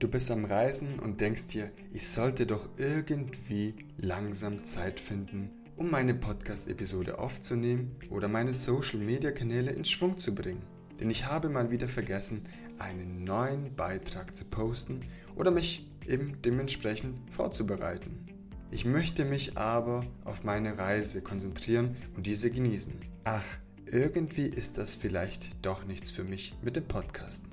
Du bist am Reisen und denkst dir, ich sollte doch irgendwie langsam Zeit finden, um meine Podcast-Episode aufzunehmen oder meine Social-Media-Kanäle in Schwung zu bringen. Denn ich habe mal wieder vergessen, einen neuen Beitrag zu posten oder mich eben dementsprechend vorzubereiten. Ich möchte mich aber auf meine Reise konzentrieren und diese genießen. Ach, irgendwie ist das vielleicht doch nichts für mich mit dem Podcasten.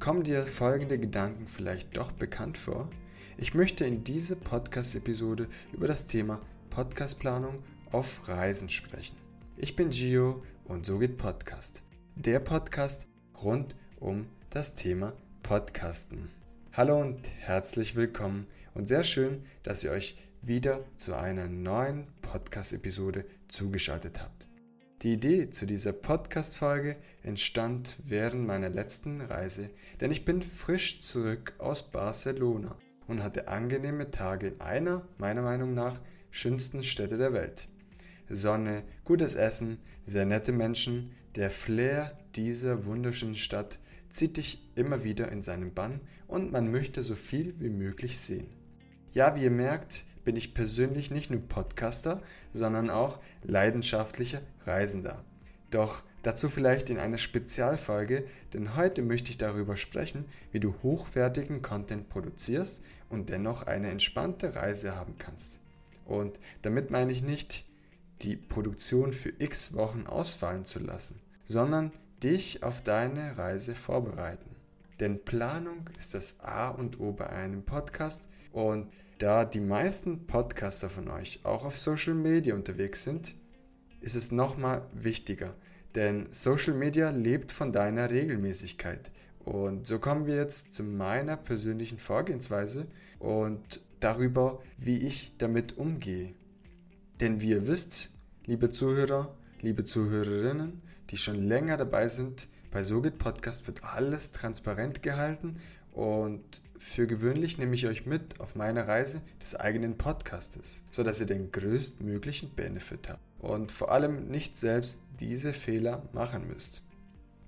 Kommen dir folgende Gedanken vielleicht doch bekannt vor? Ich möchte in dieser Podcast-Episode über das Thema Podcastplanung auf Reisen sprechen. Ich bin Gio und so geht Podcast. Der Podcast rund um das Thema Podcasten. Hallo und herzlich willkommen und sehr schön, dass ihr euch wieder zu einer neuen Podcast-Episode zugeschaltet habt. Die Idee zu dieser Podcast-Folge entstand während meiner letzten Reise, denn ich bin frisch zurück aus Barcelona und hatte angenehme Tage in einer, meiner Meinung nach, schönsten Städte der Welt. Sonne, gutes Essen, sehr nette Menschen, der Flair dieser wunderschönen Stadt zieht dich immer wieder in seinen Bann und man möchte so viel wie möglich sehen. Ja, wie ihr merkt, bin ich persönlich nicht nur Podcaster, sondern auch leidenschaftlicher Reisender. Doch dazu vielleicht in einer Spezialfolge, denn heute möchte ich darüber sprechen, wie du hochwertigen Content produzierst und dennoch eine entspannte Reise haben kannst. Und damit meine ich nicht, die Produktion für x Wochen ausfallen zu lassen, sondern dich auf deine Reise vorbereiten. Denn Planung ist das A und O bei einem Podcast und da die meisten Podcaster von euch auch auf Social Media unterwegs sind, ist es nochmal wichtiger. Denn Social Media lebt von deiner Regelmäßigkeit. Und so kommen wir jetzt zu meiner persönlichen Vorgehensweise und darüber, wie ich damit umgehe. Denn wie ihr wisst, liebe Zuhörer, liebe Zuhörerinnen, die schon länger dabei sind, bei SoGit Podcast wird alles transparent gehalten und für gewöhnlich nehme ich euch mit auf meine Reise des eigenen Podcastes, sodass ihr den größtmöglichen Benefit habt und vor allem nicht selbst diese Fehler machen müsst.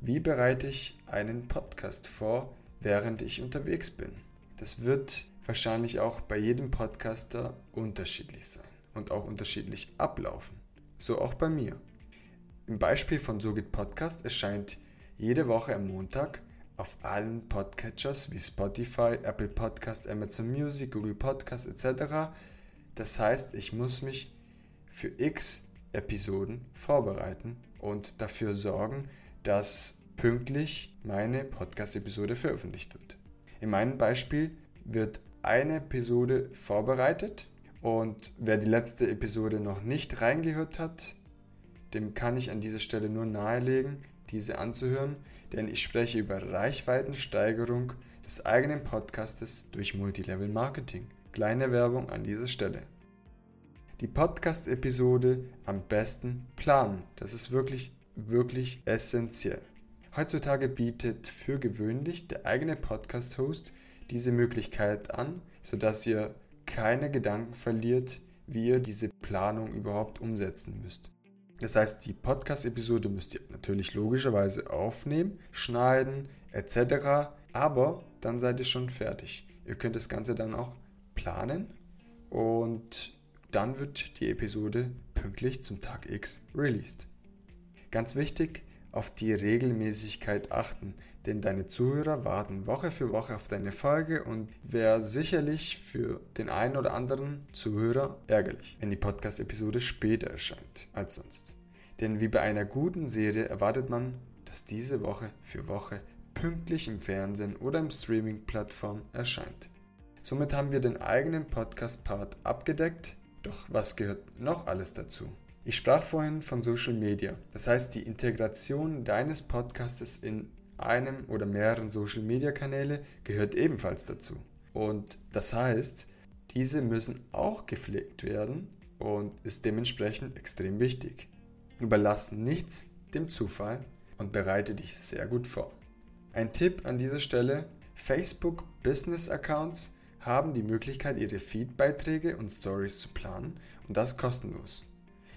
Wie bereite ich einen Podcast vor, während ich unterwegs bin? Das wird wahrscheinlich auch bei jedem Podcaster unterschiedlich sein und auch unterschiedlich ablaufen. So auch bei mir. Im Beispiel von SoGit Podcast erscheint jede Woche am Montag auf allen Podcatchers wie Spotify, Apple Podcast, Amazon Music, Google Podcast etc. Das heißt, ich muss mich für x Episoden vorbereiten und dafür sorgen, dass pünktlich meine Podcast-Episode veröffentlicht wird. In meinem Beispiel wird eine Episode vorbereitet und wer die letzte Episode noch nicht reingehört hat, dem kann ich an dieser Stelle nur nahelegen, diese anzuhören, denn ich spreche über Reichweitensteigerung des eigenen Podcastes durch Multilevel Marketing. Kleine Werbung an dieser Stelle. Die Podcast-Episode am besten planen. Das ist wirklich, wirklich essentiell. Heutzutage bietet für gewöhnlich der eigene Podcast-Host diese Möglichkeit an, sodass ihr keine Gedanken verliert, wie ihr diese Planung überhaupt umsetzen müsst. Das heißt, die Podcast-Episode müsst ihr natürlich logischerweise aufnehmen, schneiden etc. Aber dann seid ihr schon fertig. Ihr könnt das Ganze dann auch planen und dann wird die Episode pünktlich zum Tag X released. Ganz wichtig, auf die Regelmäßigkeit achten, denn deine Zuhörer warten Woche für Woche auf deine Folge und wäre sicherlich für den einen oder anderen Zuhörer ärgerlich, wenn die Podcast-Episode später erscheint als sonst. Denn wie bei einer guten Serie erwartet man, dass diese Woche für Woche pünktlich im Fernsehen oder im Streaming-Plattform erscheint. Somit haben wir den eigenen Podcast-Part abgedeckt, doch was gehört noch alles dazu? Ich sprach vorhin von Social Media, das heißt die Integration deines Podcastes in einem oder mehreren Social Media Kanäle gehört ebenfalls dazu. Und das heißt, diese müssen auch gepflegt werden und ist dementsprechend extrem wichtig. Überlass nichts dem Zufall und bereite dich sehr gut vor. Ein Tipp an dieser Stelle, Facebook Business Accounts haben die Möglichkeit, ihre Feed-Beiträge und Stories zu planen und das kostenlos.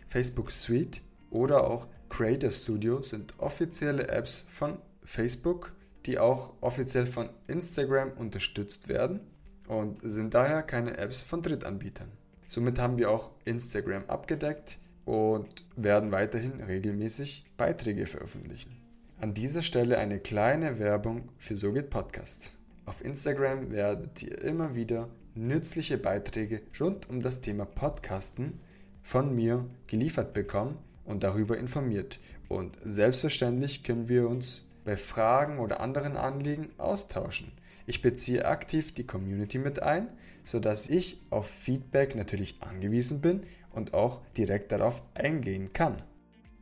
Facebook Suite oder auch Creator Studio sind offizielle Apps von Facebook, die auch offiziell von Instagram unterstützt werden und sind daher keine Apps von Drittanbietern. Somit haben wir auch Instagram abgedeckt und werden weiterhin regelmäßig Beiträge veröffentlichen. An dieser Stelle eine kleine Werbung für So geht Podcast. Auf Instagram werdet ihr immer wieder nützliche Beiträge rund um das Thema Podcasten von mir geliefert bekommen und darüber informiert. Und selbstverständlich können wir uns bei Fragen oder anderen Anliegen austauschen. Ich beziehe aktiv die Community mit ein, sodass ich auf Feedback natürlich angewiesen bin und auch direkt darauf eingehen kann.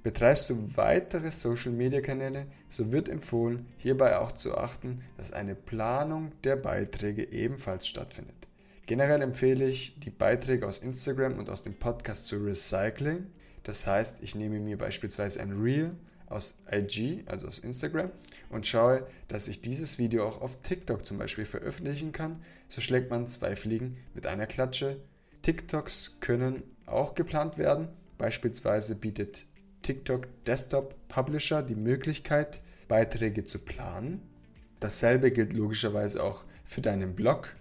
Betreibst du weitere Social-Media-Kanäle, so wird empfohlen, hierbei auch zu achten, dass eine Planung der Beiträge ebenfalls stattfindet. Generell empfehle ich, die Beiträge aus Instagram und aus dem Podcast zu recyceln. Das heißt, ich nehme mir beispielsweise ein Reel aus IG, also aus Instagram, und schaue, dass ich dieses Video auch auf TikTok zum Beispiel veröffentlichen kann. So schlägt man zwei Fliegen mit einer Klatsche. TikToks können auch geplant werden. Beispielsweise bietet TikTok Desktop Publisher die Möglichkeit, Beiträge zu planen. Dasselbe gilt logischerweise auch für deinen Blog.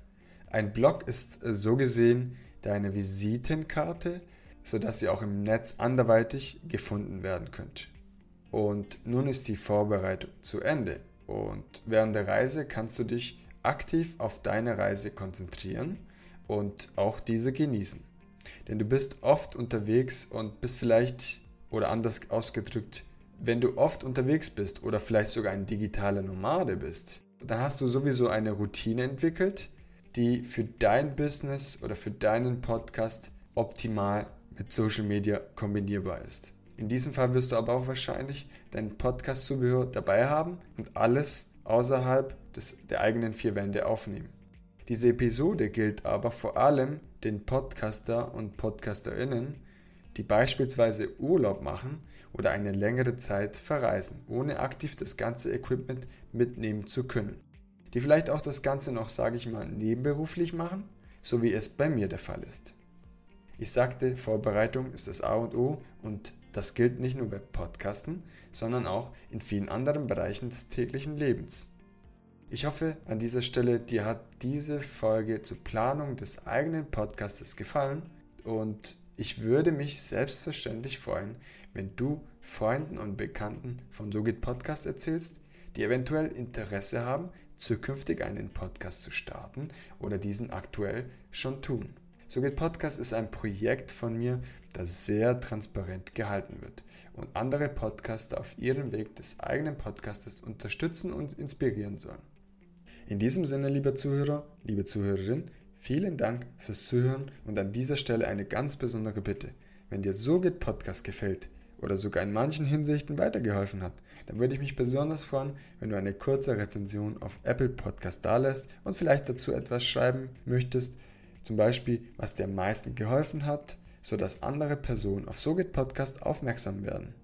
Ein Blog ist so gesehen deine Visitenkarte, sodass ihr auch im Netz anderweitig gefunden werden könnt. Und nun ist die Vorbereitung zu Ende. Und während der Reise kannst du dich aktiv auf deine Reise konzentrieren und auch diese genießen. Denn du bist oft unterwegs und bist vielleicht oder anders ausgedrückt, wenn du oft unterwegs bist oder vielleicht sogar ein digitaler Nomade bist, dann hast du sowieso eine Routine entwickelt, die für dein Business oder für deinen Podcast optimal mit Social Media kombinierbar ist. In diesem Fall wirst du aber auch wahrscheinlich dein Podcast-Zubehör dabei haben und alles außerhalb des, der eigenen vier Wände aufnehmen. Diese Episode gilt aber vor allem den Podcaster und Podcasterinnen, die beispielsweise Urlaub machen oder eine längere Zeit verreisen, ohne aktiv das ganze Equipment mitnehmen zu können. Die vielleicht auch das Ganze noch, sage ich mal, nebenberuflich machen, so wie es bei mir der Fall ist. Ich sagte, Vorbereitung ist das A und O und das gilt nicht nur bei Podcasten, sondern auch in vielen anderen Bereichen des täglichen Lebens. Ich hoffe an dieser Stelle, dir hat diese Folge zur Planung des eigenen Podcastes gefallen und ich würde mich selbstverständlich freuen, wenn du Freunden und Bekannten vom SoGit Podcast erzählst, die eventuell Interesse haben, zukünftig einen Podcast zu starten oder diesen aktuell schon tun. SoGit Podcast ist ein Projekt von mir, das sehr transparent gehalten wird und andere Podcaster auf ihrem Weg des eigenen Podcastes unterstützen und inspirieren soll. In diesem Sinne, lieber Zuhörer, liebe Zuhörerin, Vielen Dank fürs Zuhören und an dieser Stelle eine ganz besondere Bitte. Wenn dir So geht Podcast gefällt oder sogar in manchen Hinsichten weitergeholfen hat, dann würde ich mich besonders freuen, wenn du eine kurze Rezension auf Apple Podcast dalässt und vielleicht dazu etwas schreiben möchtest, zum Beispiel, was dir am meisten geholfen hat, sodass andere Personen auf SoGit Podcast aufmerksam werden.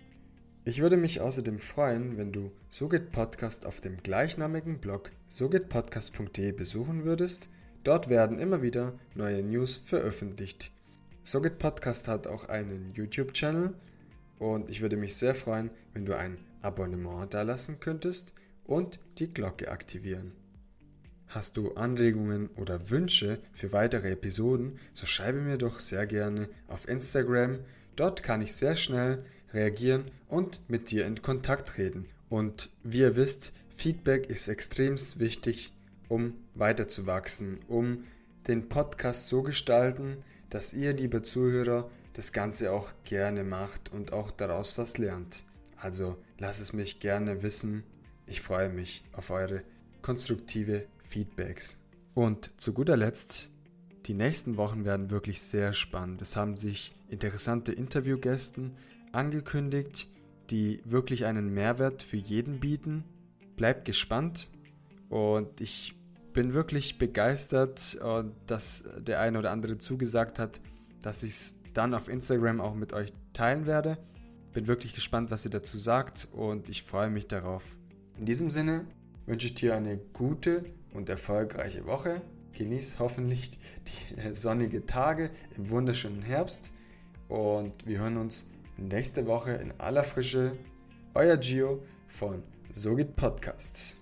Ich würde mich außerdem freuen, wenn du SoGit Podcast auf dem gleichnamigen Blog sogitpodcast.de besuchen würdest Dort werden immer wieder neue News veröffentlicht. Sogit Podcast hat auch einen YouTube-Channel und ich würde mich sehr freuen, wenn du ein Abonnement da lassen könntest und die Glocke aktivieren. Hast du Anregungen oder Wünsche für weitere Episoden, so schreibe mir doch sehr gerne auf Instagram. Dort kann ich sehr schnell reagieren und mit dir in Kontakt treten. Und wie ihr wisst, Feedback ist extrem wichtig um weiterzuwachsen, um den Podcast so gestalten, dass ihr, liebe Zuhörer, das Ganze auch gerne macht und auch daraus was lernt. Also lasst es mich gerne wissen. Ich freue mich auf eure konstruktive Feedbacks. Und zu guter Letzt, die nächsten Wochen werden wirklich sehr spannend. Es haben sich interessante Interviewgäste angekündigt, die wirklich einen Mehrwert für jeden bieten. Bleibt gespannt und ich bin wirklich begeistert, dass der eine oder andere zugesagt hat, dass ich es dann auf Instagram auch mit euch teilen werde. Bin wirklich gespannt, was ihr dazu sagt und ich freue mich darauf. In diesem Sinne wünsche ich dir eine gute und erfolgreiche Woche. Genieß hoffentlich die sonnige Tage im wunderschönen Herbst und wir hören uns nächste Woche in aller Frische. Euer Gio von Sogit Podcast.